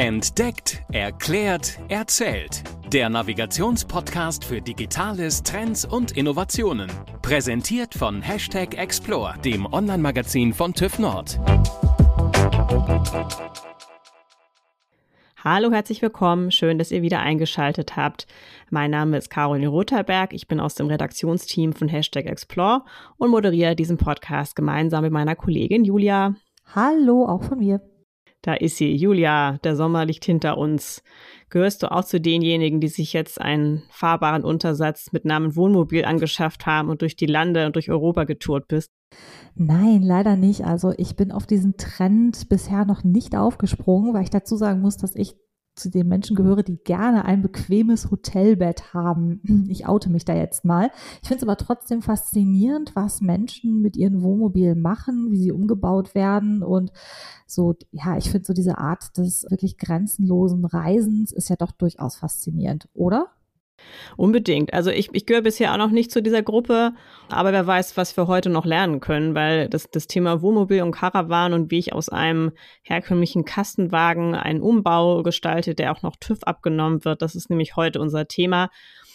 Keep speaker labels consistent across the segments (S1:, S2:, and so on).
S1: Entdeckt, erklärt, erzählt. Der Navigationspodcast für Digitales, Trends und Innovationen. Präsentiert von Hashtag Explore, dem Online-Magazin von TÜV Nord.
S2: Hallo, herzlich willkommen. Schön, dass ihr wieder eingeschaltet habt. Mein Name ist Caroline Rotherberg. Ich bin aus dem Redaktionsteam von Hashtag Explore und moderiere diesen Podcast gemeinsam mit meiner Kollegin Julia.
S3: Hallo, auch von mir.
S2: Da ist sie. Julia, der Sommer liegt hinter uns. Gehörst du auch zu denjenigen, die sich jetzt einen fahrbaren Untersatz mit Namen Wohnmobil angeschafft haben und durch die Lande und durch Europa getourt bist?
S3: Nein, leider nicht. Also ich bin auf diesen Trend bisher noch nicht aufgesprungen, weil ich dazu sagen muss, dass ich zu den Menschen gehöre, die gerne ein bequemes Hotelbett haben. Ich oute mich da jetzt mal. Ich finde es aber trotzdem faszinierend, was Menschen mit ihren Wohnmobilen machen, wie sie umgebaut werden und so, ja, ich finde so diese Art des wirklich grenzenlosen Reisens ist ja doch durchaus faszinierend, oder?
S2: Unbedingt. Also ich, ich gehöre bisher auch noch nicht zu dieser Gruppe, aber wer weiß, was wir heute noch lernen können, weil das, das Thema Wohnmobil und Caravan und wie ich aus einem herkömmlichen Kastenwagen einen Umbau gestalte, der auch noch TÜV abgenommen wird, das ist nämlich heute unser Thema.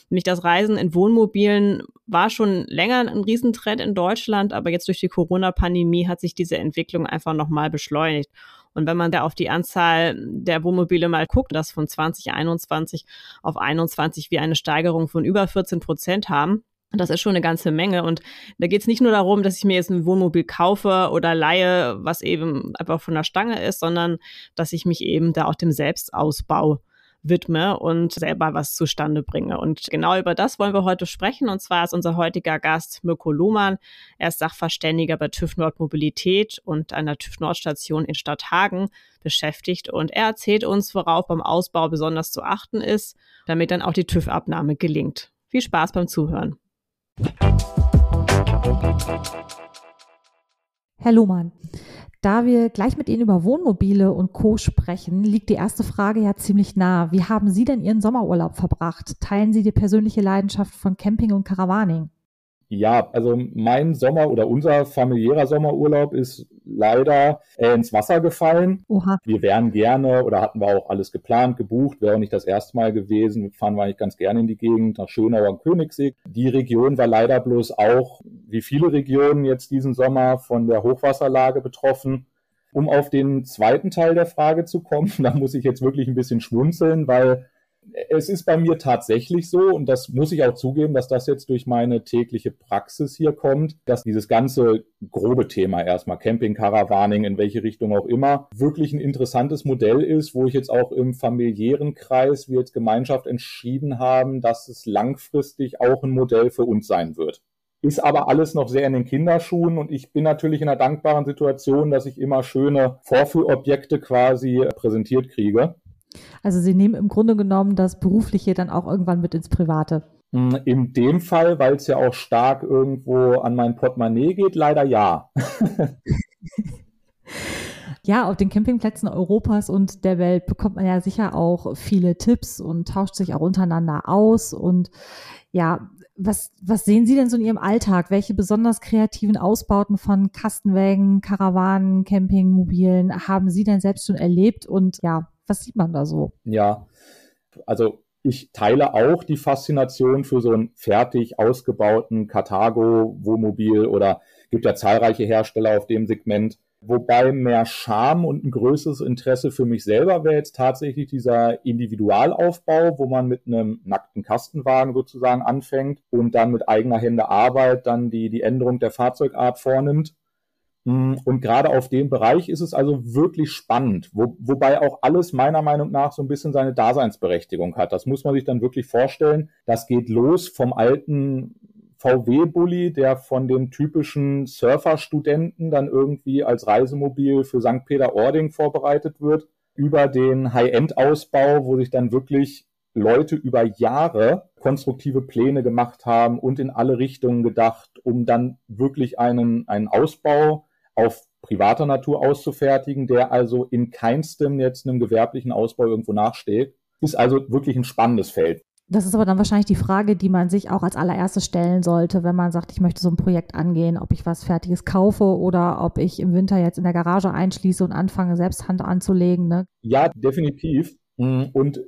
S2: Nämlich das Reisen in Wohnmobilen war schon länger ein Riesentrend in Deutschland, aber jetzt durch die Corona-Pandemie hat sich diese Entwicklung einfach nochmal beschleunigt. Und wenn man da auf die Anzahl der Wohnmobile mal guckt, das von 2021 auf 21 wir eine Steigerung von über 14 Prozent haben, das ist schon eine ganze Menge. Und da geht es nicht nur darum, dass ich mir jetzt ein Wohnmobil kaufe oder leihe, was eben einfach von der Stange ist, sondern dass ich mich eben da auch dem Selbstausbau widme und selber was zustande bringe. Und genau über das wollen wir heute sprechen. Und zwar ist unser heutiger Gast Mirko Lohmann. Er ist Sachverständiger bei TÜV Nord Mobilität und der TÜV Nord Station in Stadthagen beschäftigt. Und er erzählt uns, worauf beim Ausbau besonders zu achten ist, damit dann auch die TÜV-Abnahme gelingt. Viel Spaß beim Zuhören.
S3: Herr Lohmann, da wir gleich mit Ihnen über Wohnmobile und Co. sprechen, liegt die erste Frage ja ziemlich nah. Wie haben Sie denn Ihren Sommerurlaub verbracht? Teilen Sie die persönliche Leidenschaft von Camping und Caravaning?
S4: Ja, also mein Sommer oder unser familiärer Sommerurlaub ist leider äh, ins Wasser gefallen. Oha. Wir wären gerne oder hatten wir auch alles geplant, gebucht, wäre auch nicht das erste Mal gewesen. Wir fahren wir eigentlich ganz gerne in die Gegend nach Schönau und Königssee. Die Region war leider bloß auch, wie viele Regionen jetzt diesen Sommer, von der Hochwasserlage betroffen. Um auf den zweiten Teil der Frage zu kommen, da muss ich jetzt wirklich ein bisschen schmunzeln, weil es ist bei mir tatsächlich so, und das muss ich auch zugeben, dass das jetzt durch meine tägliche Praxis hier kommt, dass dieses ganze grobe Thema erstmal Camping, Caravaning, in welche Richtung auch immer, wirklich ein interessantes Modell ist, wo ich jetzt auch im familiären Kreis, wir als Gemeinschaft entschieden haben, dass es langfristig auch ein Modell für uns sein wird ist aber alles noch sehr in den Kinderschuhen und ich bin natürlich in einer dankbaren Situation, dass ich immer schöne Vorführobjekte quasi präsentiert kriege.
S3: Also Sie nehmen im Grunde genommen das Berufliche dann auch irgendwann mit ins Private.
S4: Hm, in dem Fall, weil es ja auch stark irgendwo an mein Portemonnaie geht, leider ja.
S3: ja, auf den Campingplätzen Europas und der Welt bekommt man ja sicher auch viele Tipps und tauscht sich auch untereinander aus. Und ja, was, was sehen Sie denn so in Ihrem Alltag? Welche besonders kreativen Ausbauten von Kastenwägen, Karawanen, Campingmobilen haben Sie denn selbst schon erlebt? Und ja, was sieht man da so?
S4: Ja, also ich teile auch die Faszination für so einen fertig ausgebauten Carthago Wohnmobil oder gibt ja zahlreiche Hersteller auf dem Segment. Wobei mehr Charme und ein größeres Interesse für mich selber wäre jetzt tatsächlich dieser Individualaufbau, wo man mit einem nackten Kastenwagen sozusagen anfängt und dann mit eigener Hände Arbeit dann die, die Änderung der Fahrzeugart vornimmt. Mm, und gerade auf dem Bereich ist es also wirklich spannend, wo, wobei auch alles meiner Meinung nach so ein bisschen seine Daseinsberechtigung hat. Das muss man sich dann wirklich vorstellen. Das geht los vom alten VW-Bully, der von den typischen Surferstudenten dann irgendwie als Reisemobil für St. Peter-Ording vorbereitet wird, über den High-End-Ausbau, wo sich dann wirklich Leute über Jahre konstruktive Pläne gemacht haben und in alle Richtungen gedacht, um dann wirklich einen, einen Ausbau auf privater Natur auszufertigen, der also in keinstem jetzt einem gewerblichen Ausbau irgendwo nachsteht. Ist also wirklich ein spannendes Feld.
S3: Das ist aber dann wahrscheinlich die Frage, die man sich auch als allererstes stellen sollte, wenn man sagt, ich möchte so ein Projekt angehen, ob ich was Fertiges kaufe oder ob ich im Winter jetzt in der Garage einschließe und anfange, selbst Hand anzulegen. Ne?
S4: Ja, definitiv. Und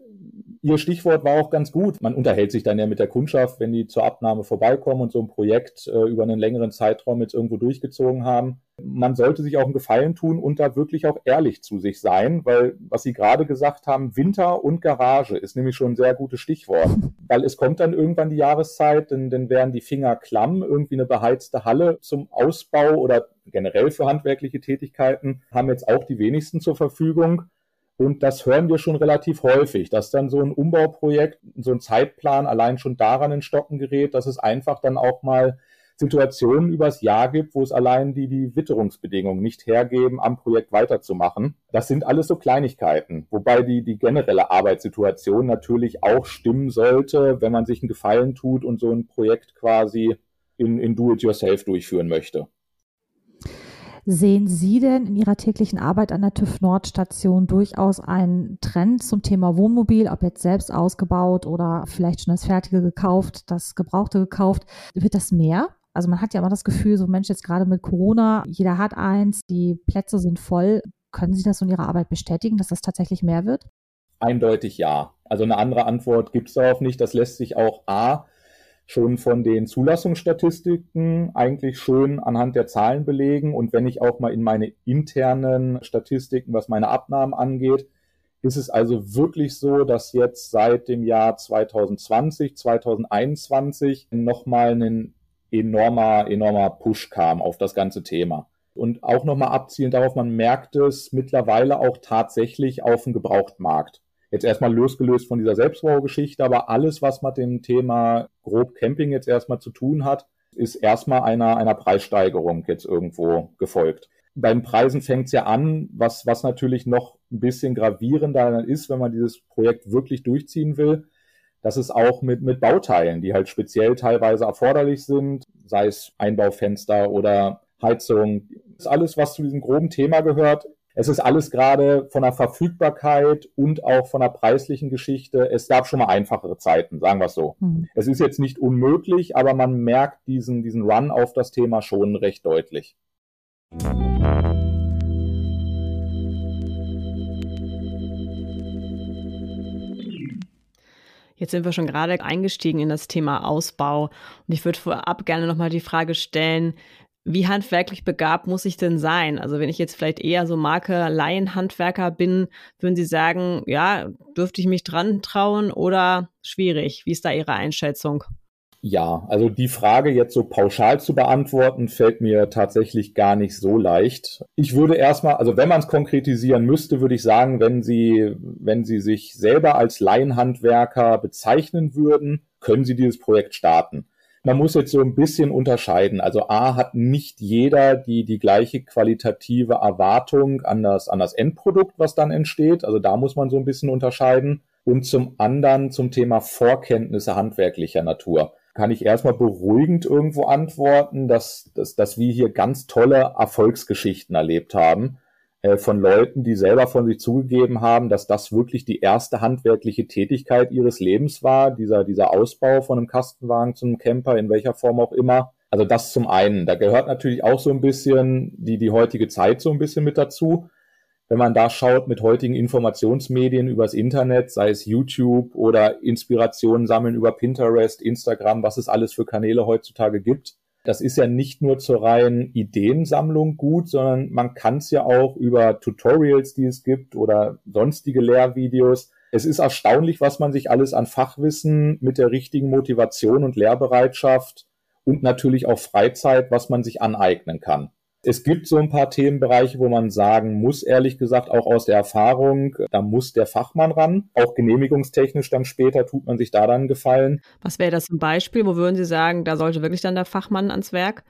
S4: Ihr Stichwort war auch ganz gut. Man unterhält sich dann ja mit der Kundschaft, wenn die zur Abnahme vorbeikommen und so ein Projekt äh, über einen längeren Zeitraum jetzt irgendwo durchgezogen haben. Man sollte sich auch einen Gefallen tun und da wirklich auch ehrlich zu sich sein, weil was Sie gerade gesagt haben, Winter und Garage ist nämlich schon ein sehr gutes Stichwort. Weil es kommt dann irgendwann die Jahreszeit, denn dann werden die Finger klamm, irgendwie eine beheizte Halle zum Ausbau oder generell für handwerkliche Tätigkeiten haben jetzt auch die wenigsten zur Verfügung. Und das hören wir schon relativ häufig, dass dann so ein Umbauprojekt, so ein Zeitplan allein schon daran in Stocken gerät, dass es einfach dann auch mal Situationen übers Jahr gibt, wo es allein die, die Witterungsbedingungen nicht hergeben, am Projekt weiterzumachen. Das sind alles so Kleinigkeiten, wobei die, die generelle Arbeitssituation natürlich auch stimmen sollte, wenn man sich einen Gefallen tut und so ein Projekt quasi in, in Do-it-yourself durchführen möchte.
S3: Sehen Sie denn in Ihrer täglichen Arbeit an der TÜV Nord-Station durchaus einen Trend zum Thema Wohnmobil, ob jetzt selbst ausgebaut oder vielleicht schon das Fertige gekauft, das Gebrauchte gekauft? Wird das mehr? Also man hat ja immer das Gefühl, so Mensch, jetzt gerade mit Corona, jeder hat eins, die Plätze sind voll. Können Sie das in Ihrer Arbeit bestätigen, dass das tatsächlich mehr wird?
S4: Eindeutig ja. Also eine andere Antwort gibt es darauf nicht. Das lässt sich auch A schon von den Zulassungsstatistiken eigentlich schön anhand der Zahlen belegen. Und wenn ich auch mal in meine internen Statistiken, was meine Abnahmen angeht, ist es also wirklich so, dass jetzt seit dem Jahr 2020, 2021 nochmal ein enormer, enormer Push kam auf das ganze Thema. Und auch nochmal abzielen darauf, man merkt es mittlerweile auch tatsächlich auf dem Gebrauchtmarkt jetzt erstmal losgelöst von dieser Selbstbaugeschichte, aber alles, was mit dem Thema grob Camping jetzt erstmal zu tun hat, ist erstmal einer, einer Preissteigerung jetzt irgendwo gefolgt. Beim Preisen fängt es ja an, was, was natürlich noch ein bisschen gravierender ist, wenn man dieses Projekt wirklich durchziehen will, dass es auch mit, mit Bauteilen, die halt speziell teilweise erforderlich sind, sei es Einbaufenster oder Heizung, ist alles, was zu diesem groben Thema gehört, es ist alles gerade von der Verfügbarkeit und auch von der preislichen Geschichte. Es gab schon mal einfachere Zeiten, sagen wir es so. Mhm. Es ist jetzt nicht unmöglich, aber man merkt diesen, diesen Run auf das Thema schon recht deutlich.
S2: Jetzt sind wir schon gerade eingestiegen in das Thema Ausbau. Und ich würde vorab gerne nochmal die Frage stellen, wie handwerklich begabt muss ich denn sein? Also wenn ich jetzt vielleicht eher so Marke Laienhandwerker bin, würden Sie sagen, ja, dürfte ich mich dran trauen oder schwierig? Wie ist da Ihre Einschätzung?
S4: Ja, also die Frage jetzt so pauschal zu beantworten, fällt mir tatsächlich gar nicht so leicht. Ich würde erstmal, also wenn man es konkretisieren müsste, würde ich sagen, wenn Sie, wenn Sie sich selber als Laienhandwerker bezeichnen würden, können Sie dieses Projekt starten man muss jetzt so ein bisschen unterscheiden. Also A hat nicht jeder die, die gleiche qualitative Erwartung an das, an das Endprodukt, was dann entsteht. Also da muss man so ein bisschen unterscheiden. Und zum anderen zum Thema Vorkenntnisse handwerklicher Natur kann ich erstmal beruhigend irgendwo antworten, dass, dass, dass wir hier ganz tolle Erfolgsgeschichten erlebt haben äh, von Leuten, die selber von sich zugegeben haben, dass das wirklich die erste handwerkliche Tätigkeit ihres Lebens war, dieser, dieser Ausbau von einem Kastenwagen zu einem Camper, in welcher Form auch immer. Also das zum einen. Da gehört natürlich auch so ein bisschen die, die heutige Zeit so ein bisschen mit dazu. Wenn man da schaut mit heutigen Informationsmedien übers Internet, sei es YouTube oder Inspirationen sammeln über Pinterest, Instagram, was es alles für Kanäle heutzutage gibt, das ist ja nicht nur zur reinen Ideensammlung gut, sondern man kann es ja auch über Tutorials, die es gibt oder sonstige Lehrvideos. Es ist erstaunlich, was man sich alles an Fachwissen mit der richtigen Motivation und Lehrbereitschaft und natürlich auch Freizeit, was man sich aneignen kann. Es gibt so ein paar Themenbereiche, wo man sagen muss, ehrlich gesagt, auch aus der Erfahrung, da muss der Fachmann ran. Auch genehmigungstechnisch dann später tut man sich da dann gefallen.
S2: Was wäre das zum Beispiel? Wo würden Sie sagen, da sollte wirklich dann der Fachmann ans Werk?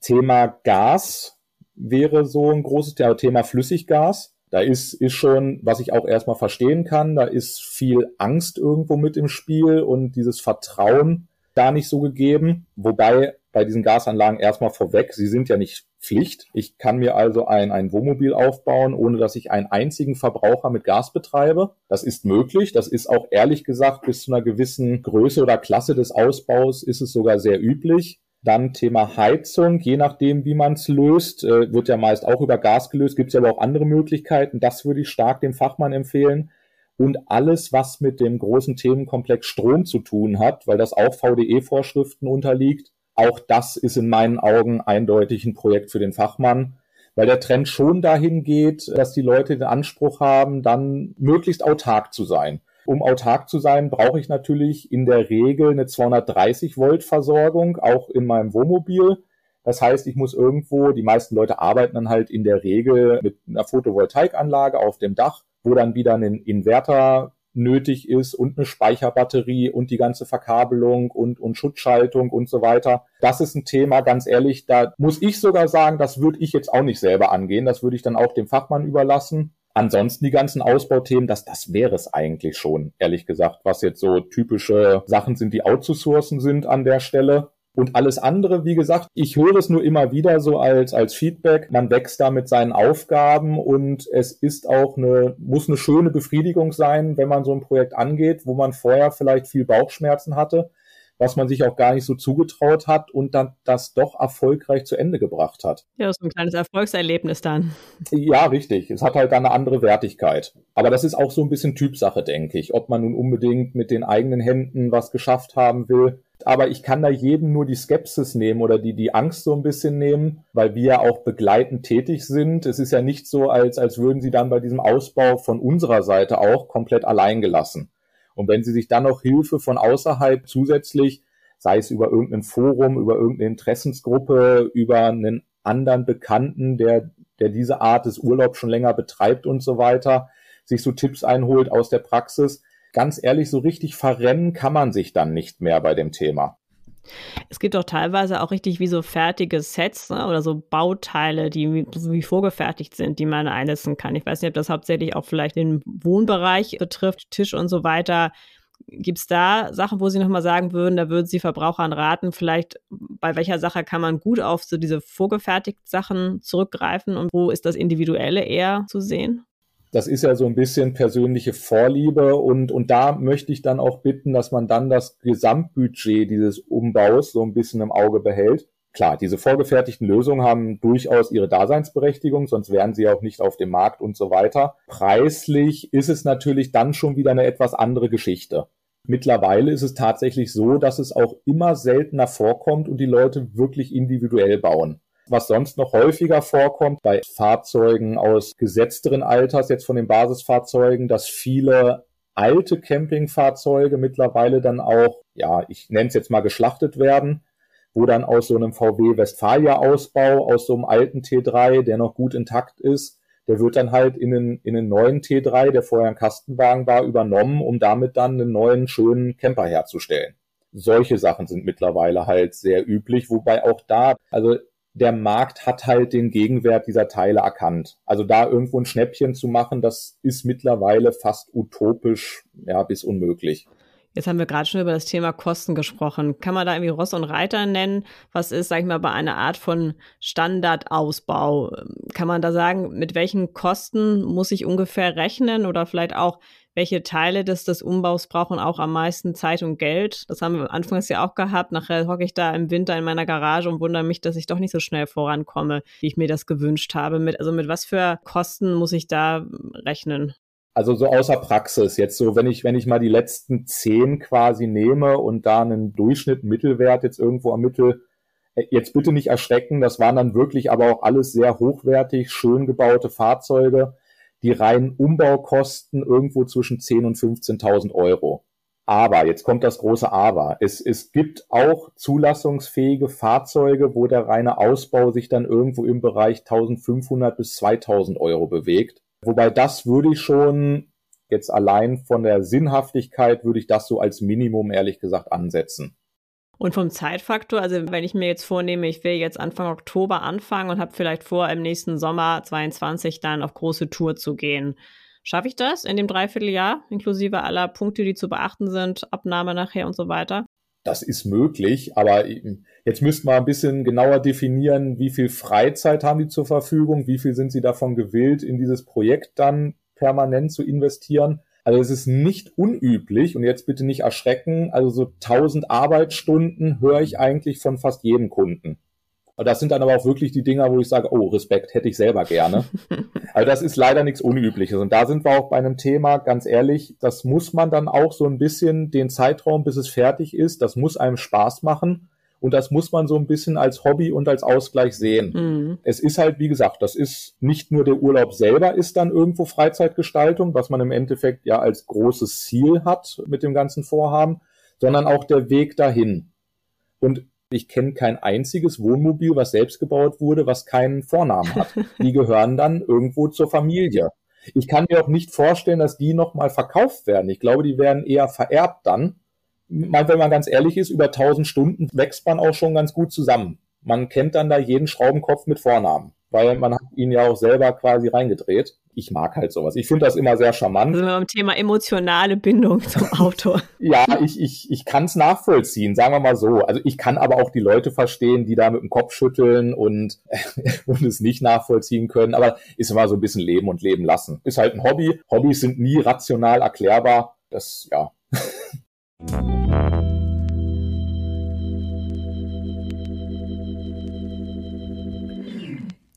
S4: Thema Gas wäre so ein großes Thema, Thema Flüssiggas. Da ist, ist schon, was ich auch erstmal verstehen kann, da ist viel Angst irgendwo mit im Spiel und dieses Vertrauen da nicht so gegeben. Wobei bei diesen Gasanlagen erstmal vorweg, sie sind ja nicht Pflicht. Ich kann mir also ein, ein Wohnmobil aufbauen, ohne dass ich einen einzigen Verbraucher mit Gas betreibe. Das ist möglich. Das ist auch ehrlich gesagt bis zu einer gewissen Größe oder Klasse des Ausbaus ist es sogar sehr üblich. Dann Thema Heizung, je nachdem, wie man es löst, äh, wird ja meist auch über Gas gelöst, gibt es aber auch andere Möglichkeiten. Das würde ich stark dem Fachmann empfehlen. Und alles, was mit dem großen Themenkomplex Strom zu tun hat, weil das auch VDE-Vorschriften unterliegt, auch das ist in meinen Augen eindeutig ein Projekt für den Fachmann, weil der Trend schon dahin geht, dass die Leute den Anspruch haben, dann möglichst autark zu sein. Um autark zu sein, brauche ich natürlich in der Regel eine 230 Volt Versorgung, auch in meinem Wohnmobil. Das heißt, ich muss irgendwo, die meisten Leute arbeiten dann halt in der Regel mit einer Photovoltaikanlage auf dem Dach, wo dann wieder ein Inverter nötig ist und eine Speicherbatterie und die ganze Verkabelung und, und Schutzschaltung und so weiter. Das ist ein Thema, ganz ehrlich, da muss ich sogar sagen, das würde ich jetzt auch nicht selber angehen. Das würde ich dann auch dem Fachmann überlassen. Ansonsten die ganzen Ausbauthemen, das, das wäre es eigentlich schon, ehrlich gesagt, was jetzt so typische Sachen sind, die outzusourcen sind an der Stelle. Und alles andere, wie gesagt, ich höre es nur immer wieder so als, als Feedback. Man wächst da mit seinen Aufgaben und es ist auch eine, muss eine schöne Befriedigung sein, wenn man so ein Projekt angeht, wo man vorher vielleicht viel Bauchschmerzen hatte, was man sich auch gar nicht so zugetraut hat und dann das doch erfolgreich zu Ende gebracht hat.
S2: Ja, ist ein kleines Erfolgserlebnis dann.
S4: Ja, richtig. Es hat halt dann eine andere Wertigkeit. Aber das ist auch so ein bisschen Typsache, denke ich. Ob man nun unbedingt mit den eigenen Händen was geschafft haben will aber ich kann da jedem nur die Skepsis nehmen oder die, die Angst so ein bisschen nehmen, weil wir ja auch begleitend tätig sind. Es ist ja nicht so, als, als würden sie dann bei diesem Ausbau von unserer Seite auch komplett allein gelassen. Und wenn sie sich dann noch Hilfe von außerhalb zusätzlich, sei es über irgendein Forum, über irgendeine Interessensgruppe, über einen anderen Bekannten, der, der diese Art des Urlaubs schon länger betreibt und so weiter, sich so Tipps einholt aus der Praxis, ganz ehrlich, so richtig verrennen kann man sich dann nicht mehr bei dem Thema.
S2: Es gibt auch teilweise auch richtig wie so fertige Sets ne, oder so Bauteile, die wie, vorgefertigt sind, die man einsetzen kann. Ich weiß nicht, ob das hauptsächlich auch vielleicht den Wohnbereich betrifft, Tisch und so weiter. Gibt es da Sachen, wo Sie nochmal sagen würden, da würden Sie Verbrauchern raten, vielleicht bei welcher Sache kann man gut auf so diese vorgefertigten Sachen zurückgreifen und wo ist das Individuelle eher zu sehen?
S4: Das ist ja so ein bisschen persönliche Vorliebe und, und da möchte ich dann auch bitten, dass man dann das Gesamtbudget dieses Umbaus so ein bisschen im Auge behält. Klar, diese vorgefertigten Lösungen haben durchaus ihre Daseinsberechtigung, sonst wären sie auch nicht auf dem Markt und so weiter. Preislich ist es natürlich dann schon wieder eine etwas andere Geschichte. Mittlerweile ist es tatsächlich so, dass es auch immer seltener vorkommt und die Leute wirklich individuell bauen was sonst noch häufiger vorkommt bei Fahrzeugen aus gesetzteren Alters, jetzt von den Basisfahrzeugen, dass viele alte Campingfahrzeuge mittlerweile dann auch, ja, ich nenne es jetzt mal geschlachtet werden, wo dann aus so einem VW Westfalia Ausbau, aus so einem alten T3, der noch gut intakt ist, der wird dann halt in den, in den neuen T3, der vorher ein Kastenwagen war, übernommen, um damit dann einen neuen schönen Camper herzustellen. Solche Sachen sind mittlerweile halt sehr üblich, wobei auch da, also der Markt hat halt den Gegenwert dieser Teile erkannt. Also da irgendwo ein Schnäppchen zu machen, das ist mittlerweile fast utopisch, ja, bis unmöglich.
S2: Jetzt haben wir gerade schon über das Thema Kosten gesprochen. Kann man da irgendwie Ross und Reiter nennen? Was ist, sag ich mal, bei einer Art von Standardausbau? Kann man da sagen, mit welchen Kosten muss ich ungefähr rechnen oder vielleicht auch, welche Teile des, des Umbaus brauchen auch am meisten Zeit und Geld. Das haben wir anfangs ja auch gehabt. Nachher hocke ich da im Winter in meiner Garage und wundere mich, dass ich doch nicht so schnell vorankomme, wie ich mir das gewünscht habe. Mit, also mit was für Kosten muss ich da rechnen?
S4: Also so außer Praxis. Jetzt so, wenn ich, wenn ich mal die letzten zehn quasi nehme und da einen Durchschnitt, Mittelwert jetzt irgendwo am Mittel, äh, jetzt bitte nicht erschrecken, das waren dann wirklich aber auch alles sehr hochwertig, schön gebaute Fahrzeuge die reinen Umbaukosten irgendwo zwischen 10.000 und 15.000 Euro. Aber, jetzt kommt das große Aber. Es, es gibt auch zulassungsfähige Fahrzeuge, wo der reine Ausbau sich dann irgendwo im Bereich 1500 bis 2000 Euro bewegt. Wobei das würde ich schon jetzt allein von der Sinnhaftigkeit würde ich das so als Minimum ehrlich gesagt ansetzen.
S2: Und vom Zeitfaktor, also wenn ich mir jetzt vornehme, ich will jetzt Anfang Oktober anfangen und habe vielleicht vor, im nächsten Sommer 22 dann auf große Tour zu gehen. Schaffe ich das in dem Dreivierteljahr, inklusive aller Punkte, die zu beachten sind, Abnahme nachher und so weiter?
S4: das ist möglich, aber jetzt müssten wir ein bisschen genauer definieren, wie viel Freizeit haben die zur Verfügung, wie viel sind sie davon gewillt, in dieses Projekt dann permanent zu investieren. Also es ist nicht unüblich und jetzt bitte nicht erschrecken. Also so 1000 Arbeitsstunden höre ich eigentlich von fast jedem Kunden. Das sind dann aber auch wirklich die Dinger, wo ich sage, oh, Respekt hätte ich selber gerne. Also das ist leider nichts Unübliches. Und da sind wir auch bei einem Thema, ganz ehrlich, das muss man dann auch so ein bisschen den Zeitraum, bis es fertig ist, das muss einem Spaß machen. Und das muss man so ein bisschen als Hobby und als Ausgleich sehen. Mhm. Es ist halt, wie gesagt, das ist nicht nur der Urlaub selber ist dann irgendwo Freizeitgestaltung, was man im Endeffekt ja als großes Ziel hat mit dem ganzen Vorhaben, sondern auch der Weg dahin. Und ich kenne kein einziges Wohnmobil, was selbst gebaut wurde, was keinen Vornamen hat. Die gehören dann irgendwo zur Familie. Ich kann mir auch nicht vorstellen, dass die nochmal verkauft werden. Ich glaube, die werden eher vererbt dann wenn man ganz ehrlich ist, über 1000 Stunden wächst man auch schon ganz gut zusammen. Man kennt dann da jeden Schraubenkopf mit Vornamen, weil man hat ihn ja auch selber quasi reingedreht. Ich mag halt sowas. Ich finde das immer sehr charmant.
S2: Also beim Thema emotionale Bindung zum Auto.
S4: ja, ich, ich, ich kann es nachvollziehen, sagen wir mal so. Also ich kann aber auch die Leute verstehen, die da mit dem Kopf schütteln und, und es nicht nachvollziehen können. Aber ist immer so ein bisschen Leben und Leben lassen. Ist halt ein Hobby. Hobbys sind nie rational erklärbar. Das, ja.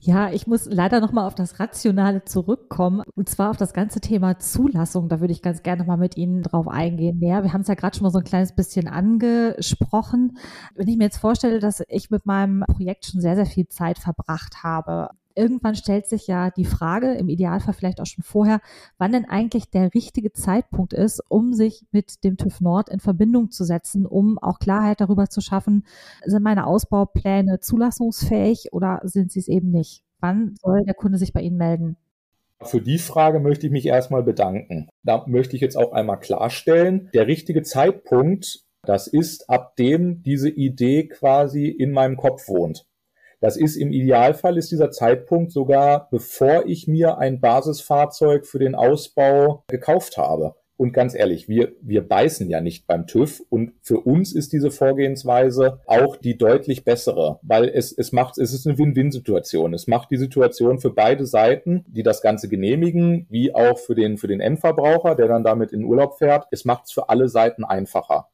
S3: Ja, ich muss leider nochmal auf das Rationale zurückkommen und zwar auf das ganze Thema Zulassung. Da würde ich ganz gerne nochmal mit Ihnen drauf eingehen. Ja, wir haben es ja gerade schon mal so ein kleines bisschen angesprochen. Wenn ich mir jetzt vorstelle, dass ich mit meinem Projekt schon sehr, sehr viel Zeit verbracht habe, irgendwann stellt sich ja die Frage, im Idealfall vielleicht auch schon vorher, wann denn eigentlich der richtige Zeitpunkt ist, um sich mit dem TÜV Nord in Verbindung zu setzen, um auch Klarheit darüber zu schaffen, sind meine Ausbaupläne zulassungsfähig oder sind sie es eben nicht? Wann soll der Kunde sich bei Ihnen melden?
S4: Für die Frage möchte ich mich erstmal bedanken. Da möchte ich jetzt auch einmal klarstellen, der richtige Zeitpunkt, das ist, ab dem diese Idee quasi in meinem Kopf wohnt. Das ist im Idealfall ist dieser Zeitpunkt sogar, bevor ich mir ein Basisfahrzeug für den Ausbau gekauft habe. Und ganz ehrlich, wir, wir beißen ja nicht beim TÜV und für uns ist diese Vorgehensweise auch die deutlich bessere, weil es, es macht, es ist eine Win-Win-Situation. Es macht die Situation für beide Seiten, die das Ganze genehmigen, wie auch für den, für den Endverbraucher, der dann damit in Urlaub fährt. Es macht es für alle Seiten einfacher.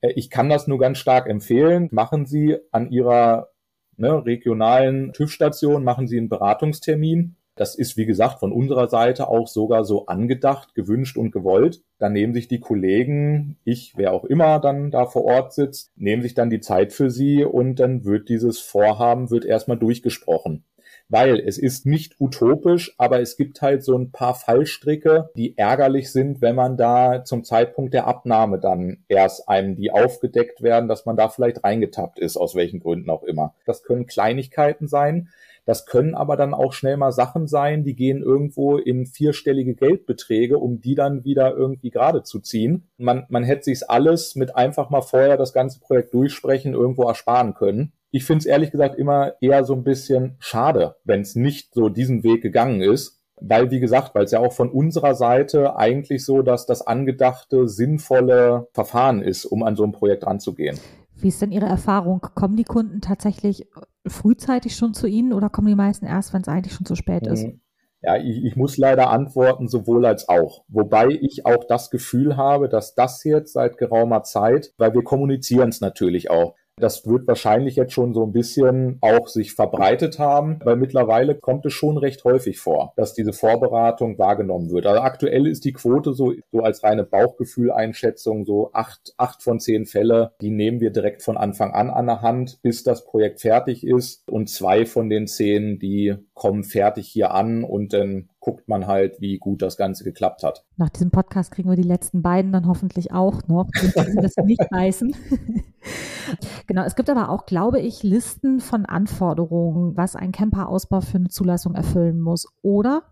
S4: Äh, ich kann das nur ganz stark empfehlen. Machen Sie an Ihrer ne, regionalen TÜV-Station machen sie einen Beratungstermin. Das ist, wie gesagt, von unserer Seite auch sogar so angedacht, gewünscht und gewollt. Dann nehmen sich die Kollegen, ich, wer auch immer dann da vor Ort sitzt, nehmen sich dann die Zeit für sie und dann wird dieses Vorhaben, wird erstmal durchgesprochen weil es ist nicht utopisch, aber es gibt halt so ein paar Fallstricke, die ärgerlich sind, wenn man da zum Zeitpunkt der Abnahme dann erst einem die aufgedeckt werden, dass man da vielleicht reingetappt ist, aus welchen Gründen auch immer. Das können Kleinigkeiten sein. Das können aber dann auch schnell mal Sachen sein, die gehen irgendwo in vierstellige Geldbeträge, um die dann wieder irgendwie gerade zu ziehen. Man, man hätte sich's alles mit einfach mal vorher das ganze Projekt durchsprechen irgendwo ersparen können. Ich finde es ehrlich gesagt immer eher so ein bisschen schade, wenn es nicht so diesen Weg gegangen ist. Weil, wie gesagt, weil es ja auch von unserer Seite eigentlich so, dass das angedachte, sinnvolle Verfahren ist, um an so ein Projekt ranzugehen.
S3: Wie ist denn Ihre Erfahrung? Kommen die Kunden tatsächlich frühzeitig schon zu Ihnen oder kommen die meisten erst, wenn es eigentlich schon zu spät ist? Mhm.
S4: Ja, ich, ich muss leider antworten, sowohl als auch. Wobei ich auch das Gefühl habe, dass das jetzt seit geraumer Zeit, weil wir kommunizieren es natürlich auch, das wird wahrscheinlich jetzt schon so ein bisschen auch sich verbreitet haben, weil mittlerweile kommt es schon recht häufig vor, dass diese Vorberatung wahrgenommen wird. Also aktuell ist die Quote so, so als reine Bauchgefühleinschätzung so acht, acht von zehn Fälle, die nehmen wir direkt von Anfang an an der Hand, bis das Projekt fertig ist. Und zwei von den zehn, die kommen fertig hier an und dann guckt man halt, wie gut das Ganze geklappt hat.
S3: Nach diesem Podcast kriegen wir die letzten beiden dann hoffentlich auch noch, dass wir nicht beißen. genau, es gibt aber auch, glaube ich, Listen von Anforderungen, was ein Camperausbau für eine Zulassung erfüllen muss, oder?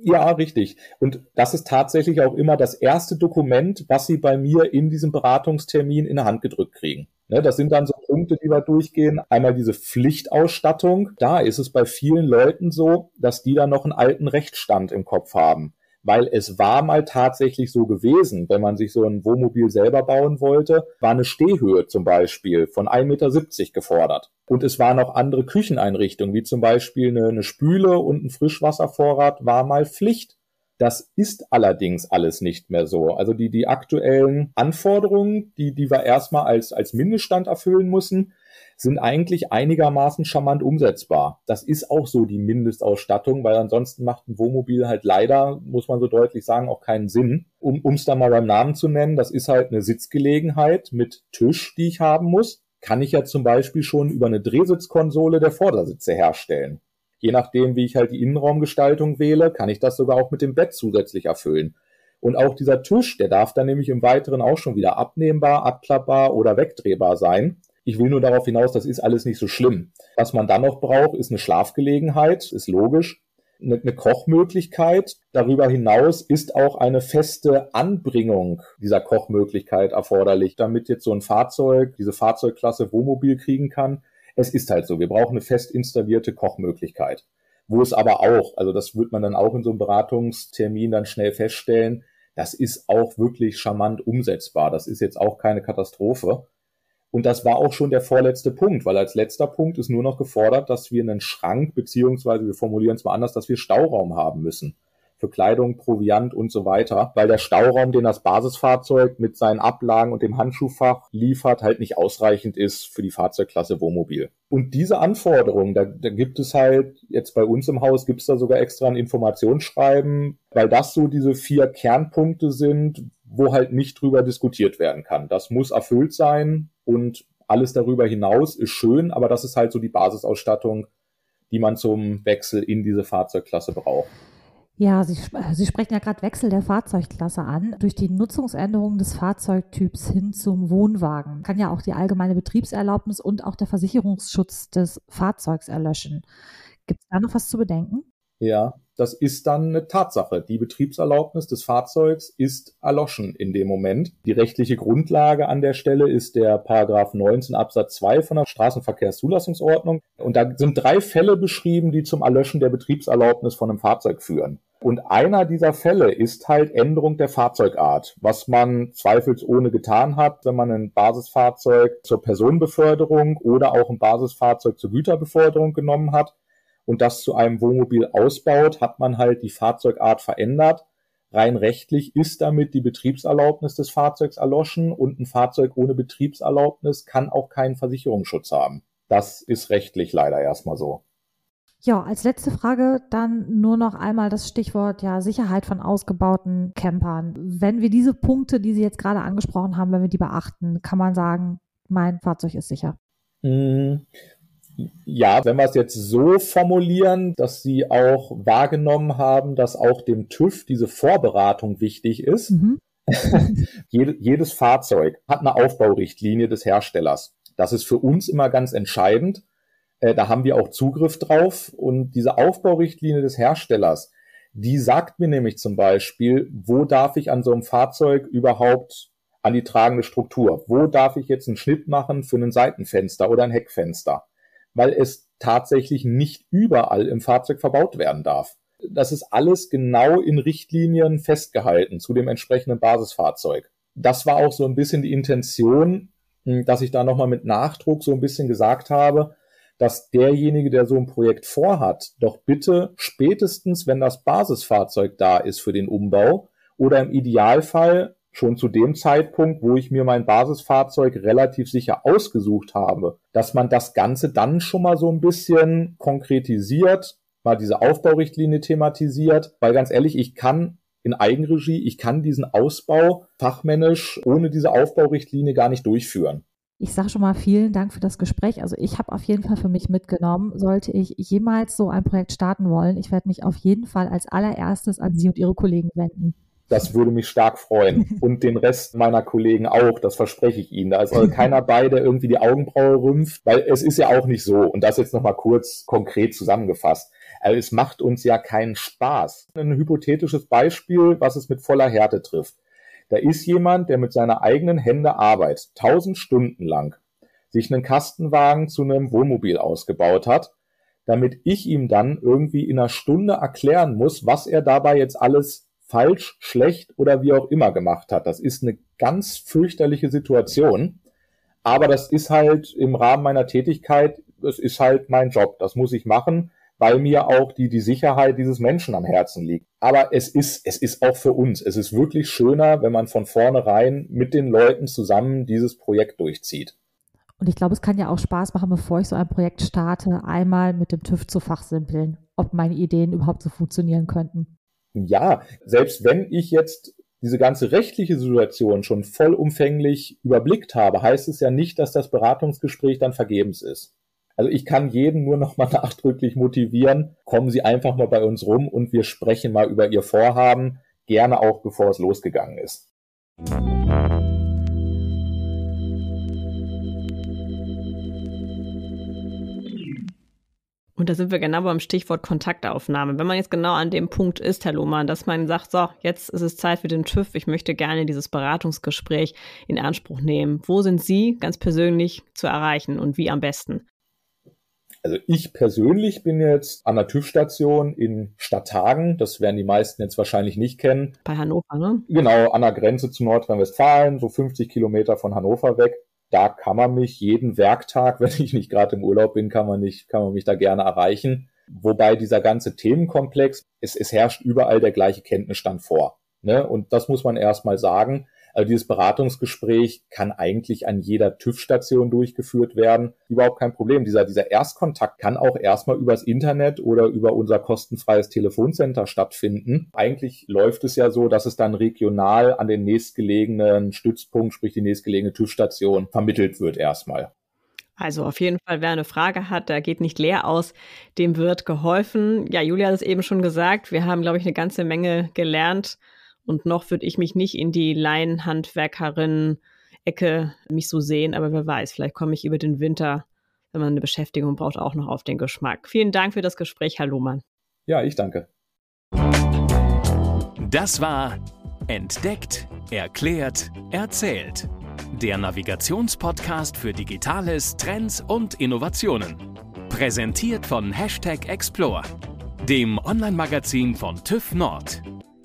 S4: Ja, richtig. Und das ist tatsächlich auch immer das erste Dokument, was Sie bei mir in diesem Beratungstermin in der Hand gedrückt kriegen. Ne, das sind dann so Punkte, die wir durchgehen. Einmal diese Pflichtausstattung. Da ist es bei vielen Leuten so, dass die da noch einen alten Rechtsstand im Kopf haben. Weil es war mal tatsächlich so gewesen, wenn man sich so ein Wohnmobil selber bauen wollte, war eine Stehhöhe zum Beispiel von 1,70 Meter gefordert. Und es waren auch andere Kücheneinrichtungen, wie zum Beispiel eine, eine Spüle und ein Frischwasservorrat war mal Pflicht. Das ist allerdings alles nicht mehr so. Also die, die aktuellen Anforderungen, die, die wir erstmal als, als Mindeststand erfüllen müssen, sind eigentlich einigermaßen charmant umsetzbar. Das ist auch so die Mindestausstattung, weil ansonsten macht ein Wohnmobil halt leider, muss man so deutlich sagen, auch keinen Sinn. Um es da mal beim Namen zu nennen, das ist halt eine Sitzgelegenheit mit Tisch, die ich haben muss. Kann ich ja zum Beispiel schon über eine Drehsitzkonsole der Vordersitze herstellen. Je nachdem, wie ich halt die Innenraumgestaltung wähle, kann ich das sogar auch mit dem Bett zusätzlich erfüllen. Und auch dieser Tisch, der darf dann nämlich im Weiteren auch schon wieder abnehmbar, abklappbar oder wegdrehbar sein. Ich will nur darauf hinaus, das ist alles nicht so schlimm. Was man dann noch braucht, ist eine Schlafgelegenheit, ist logisch. Eine, Kochmöglichkeit. Darüber hinaus ist auch eine feste Anbringung dieser Kochmöglichkeit erforderlich, damit jetzt so ein Fahrzeug, diese Fahrzeugklasse Wohnmobil kriegen kann. Es ist halt so, wir brauchen eine fest installierte Kochmöglichkeit. Wo es aber auch, also das wird man dann auch in so einem Beratungstermin dann schnell feststellen, das ist auch wirklich charmant umsetzbar. Das ist jetzt auch keine Katastrophe. Und das war auch schon der vorletzte Punkt, weil als letzter Punkt ist nur noch gefordert, dass wir einen Schrank, beziehungsweise wir formulieren es mal anders, dass wir Stauraum haben müssen. Für Kleidung, Proviant und so weiter, weil der Stauraum, den das Basisfahrzeug mit seinen Ablagen und dem Handschuhfach liefert, halt nicht ausreichend ist für die Fahrzeugklasse Wohnmobil. Und diese Anforderungen, da, da gibt es halt, jetzt bei uns im Haus gibt es da sogar extra ein Informationsschreiben, weil das so diese vier Kernpunkte sind, wo halt nicht drüber diskutiert werden kann. Das muss erfüllt sein und alles darüber hinaus ist schön, aber das ist halt so die Basisausstattung, die man zum Wechsel in diese Fahrzeugklasse braucht.
S3: Ja, Sie, Sie sprechen ja gerade Wechsel der Fahrzeugklasse an. Durch die Nutzungsänderung des Fahrzeugtyps hin zum Wohnwagen kann ja auch die allgemeine Betriebserlaubnis und auch der Versicherungsschutz des Fahrzeugs erlöschen. Gibt es da noch was zu bedenken?
S4: Ja, das ist dann eine Tatsache. Die Betriebserlaubnis des Fahrzeugs ist erloschen in dem Moment. Die rechtliche Grundlage an der Stelle ist der Paragraph 19 Absatz 2 von der Straßenverkehrszulassungsordnung. Und da sind drei Fälle beschrieben, die zum Erlöschen der Betriebserlaubnis von einem Fahrzeug führen. Und einer dieser Fälle ist halt Änderung der Fahrzeugart, was man zweifelsohne getan hat, wenn man ein Basisfahrzeug zur Personenbeförderung oder auch ein Basisfahrzeug zur Güterbeförderung genommen hat und das zu einem Wohnmobil ausbaut, hat man halt die Fahrzeugart verändert. Rein rechtlich ist damit die Betriebserlaubnis des Fahrzeugs erloschen und ein Fahrzeug ohne Betriebserlaubnis kann auch keinen Versicherungsschutz haben. Das ist rechtlich leider erstmal so.
S3: Ja, als letzte Frage dann nur noch einmal das Stichwort ja Sicherheit von ausgebauten Campern. Wenn wir diese Punkte, die Sie jetzt gerade angesprochen haben, wenn wir die beachten, kann man sagen, mein Fahrzeug ist sicher.
S4: Ja, wenn wir es jetzt so formulieren, dass Sie auch wahrgenommen haben, dass auch dem TÜV diese Vorberatung wichtig ist. Mhm. jedes Fahrzeug hat eine Aufbaurichtlinie des Herstellers. Das ist für uns immer ganz entscheidend. Äh, da haben wir auch Zugriff drauf. Und diese Aufbaurichtlinie des Herstellers, die sagt mir nämlich zum Beispiel, wo darf ich an so einem Fahrzeug überhaupt an die tragende Struktur? Wo darf ich jetzt einen Schnitt machen für ein Seitenfenster oder ein Heckfenster? Weil es tatsächlich nicht überall im Fahrzeug verbaut werden darf. Das ist alles genau in Richtlinien festgehalten zu dem entsprechenden Basisfahrzeug. Das war auch so ein bisschen die Intention, hm, dass ich da nochmal mit Nachdruck so ein bisschen gesagt habe, dass derjenige, der so ein Projekt vorhat, doch bitte spätestens, wenn das Basisfahrzeug da ist für den Umbau oder im Idealfall schon zu dem Zeitpunkt, wo ich mir mein Basisfahrzeug relativ sicher ausgesucht habe, dass man das Ganze dann schon mal so ein bisschen konkretisiert, mal diese Aufbaurichtlinie thematisiert, weil ganz ehrlich, ich kann in Eigenregie, ich kann diesen Ausbau fachmännisch ohne diese Aufbaurichtlinie gar nicht durchführen.
S3: Ich sage schon mal vielen Dank für das Gespräch. Also ich habe auf jeden Fall für mich mitgenommen, sollte ich jemals so ein Projekt starten wollen, ich werde mich auf jeden Fall als allererstes an Sie und Ihre Kollegen wenden.
S4: Das würde mich stark freuen. Und den Rest meiner Kollegen auch, das verspreche ich Ihnen. Da ist also keiner bei, der irgendwie die Augenbraue rümpft, weil es ist ja auch nicht so. Und das jetzt nochmal kurz konkret zusammengefasst. Also es macht uns ja keinen Spaß. Ein hypothetisches Beispiel, was es mit voller Härte trifft. Da ist jemand, der mit seiner eigenen Hände arbeitet, tausend Stunden lang, sich einen Kastenwagen zu einem Wohnmobil ausgebaut hat, damit ich ihm dann irgendwie in einer Stunde erklären muss, was er dabei jetzt alles falsch, schlecht oder wie auch immer gemacht hat. Das ist eine ganz fürchterliche Situation. Aber das ist halt im Rahmen meiner Tätigkeit, das ist halt mein Job. Das muss ich machen, weil mir auch die, die Sicherheit dieses Menschen am Herzen liegt. Aber es ist, es ist auch für uns. Es ist wirklich schöner, wenn man von vornherein mit den Leuten zusammen dieses Projekt durchzieht.
S3: Und ich glaube, es kann ja auch Spaß machen, bevor ich so ein Projekt starte, einmal mit dem TÜV zu fachsimpeln, ob meine Ideen überhaupt so funktionieren könnten.
S4: Ja, selbst wenn ich jetzt diese ganze rechtliche Situation schon vollumfänglich überblickt habe, heißt es ja nicht, dass das Beratungsgespräch dann vergebens ist. Also ich kann jeden nur noch mal nachdrücklich motivieren, kommen Sie einfach mal bei uns rum und wir sprechen mal über Ihr Vorhaben, gerne auch bevor es losgegangen ist.
S2: Und da sind wir genau beim Stichwort Kontaktaufnahme. Wenn man jetzt genau an dem Punkt ist, Herr Lohmann, dass man sagt, so, jetzt ist es Zeit für den TÜV, ich möchte gerne dieses Beratungsgespräch in Anspruch nehmen. Wo sind Sie ganz persönlich zu erreichen und wie am besten?
S4: Also ich persönlich bin jetzt an der TÜV-Station in Stadthagen. Das werden die meisten jetzt wahrscheinlich nicht kennen.
S2: Bei Hannover, ne?
S4: Genau, an der Grenze zu Nordrhein-Westfalen, so 50 Kilometer von Hannover weg da kann man mich jeden Werktag, wenn ich nicht gerade im Urlaub bin, kann man nicht, kann man mich da gerne erreichen. Wobei dieser ganze Themenkomplex, es, es herrscht überall der gleiche Kenntnisstand vor. Ne? Und das muss man erstmal sagen. Also dieses Beratungsgespräch kann eigentlich an jeder TÜV-Station durchgeführt werden. Überhaupt kein Problem. Dieser, dieser Erstkontakt kann auch erstmal übers Internet oder über unser kostenfreies Telefoncenter stattfinden. Eigentlich läuft es ja so, dass es dann regional an den nächstgelegenen Stützpunkt, sprich die nächstgelegene TÜV-Station, vermittelt wird erstmal.
S2: Also auf jeden Fall, wer eine Frage hat, da geht nicht leer aus, dem wird geholfen. Ja, Julia hat es eben schon gesagt, wir haben, glaube ich, eine ganze Menge gelernt und noch würde ich mich nicht in die Laienhandwerkerin-Ecke mich so sehen, aber wer weiß, vielleicht komme ich über den Winter, wenn man eine Beschäftigung braucht, auch noch auf den Geschmack. Vielen Dank für das Gespräch, Herr Lohmann.
S4: Ja, ich danke.
S1: Das war Entdeckt, Erklärt, Erzählt. Der Navigationspodcast für Digitales, Trends und Innovationen. Präsentiert von Hashtag Explore, dem Online-Magazin von TÜV Nord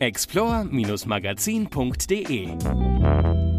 S1: explore-magazin.de